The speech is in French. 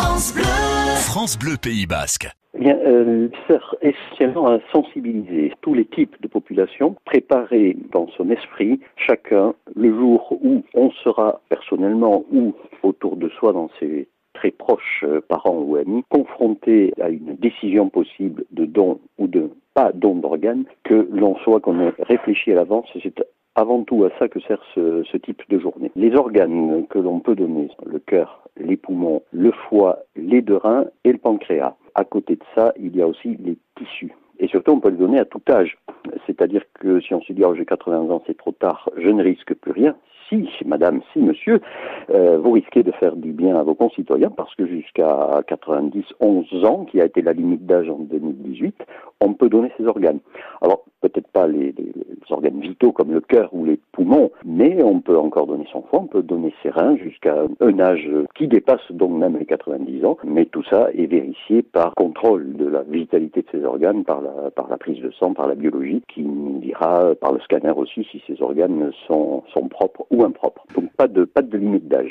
France Bleu. France Bleu Pays Basque. Eh bien, euh, sert essentiellement à sensibiliser tous les types de populations, préparer dans son esprit chacun le jour où on sera personnellement ou autour de soi dans ses très proches euh, parents ou amis, confronté à une décision possible de don ou de pas don d'organes, que l'on soit qu'on ait réfléchi à l'avance, c'est avant tout à ça que sert ce, type de journée. Les organes que l'on peut donner, le cœur, les poumons, le foie, les deux reins et le pancréas. À côté de ça, il y a aussi les tissus. Et surtout, on peut le donner à tout âge. C'est-à-dire que si on se dit, oh, j'ai 80 ans, c'est trop tard, je ne risque plus rien. Si, madame, si, monsieur, euh, vous risquez de faire du bien à vos concitoyens parce que jusqu'à 90, 11 ans, qui a été la limite d'âge en 2018, on peut donner ses organes. Alors, peut-être pas les, les, organes vitaux comme le cœur ou les poumons, mais on peut encore donner son foie, on peut donner ses reins jusqu'à un âge qui dépasse donc même les 90 ans, mais tout ça est vérifié par contrôle de la vitalité de ces organes, par la, prise de sang, par la biologie, qui nous dira par le scanner aussi si ces organes sont, propres ou impropres. Donc pas de limite d'âge.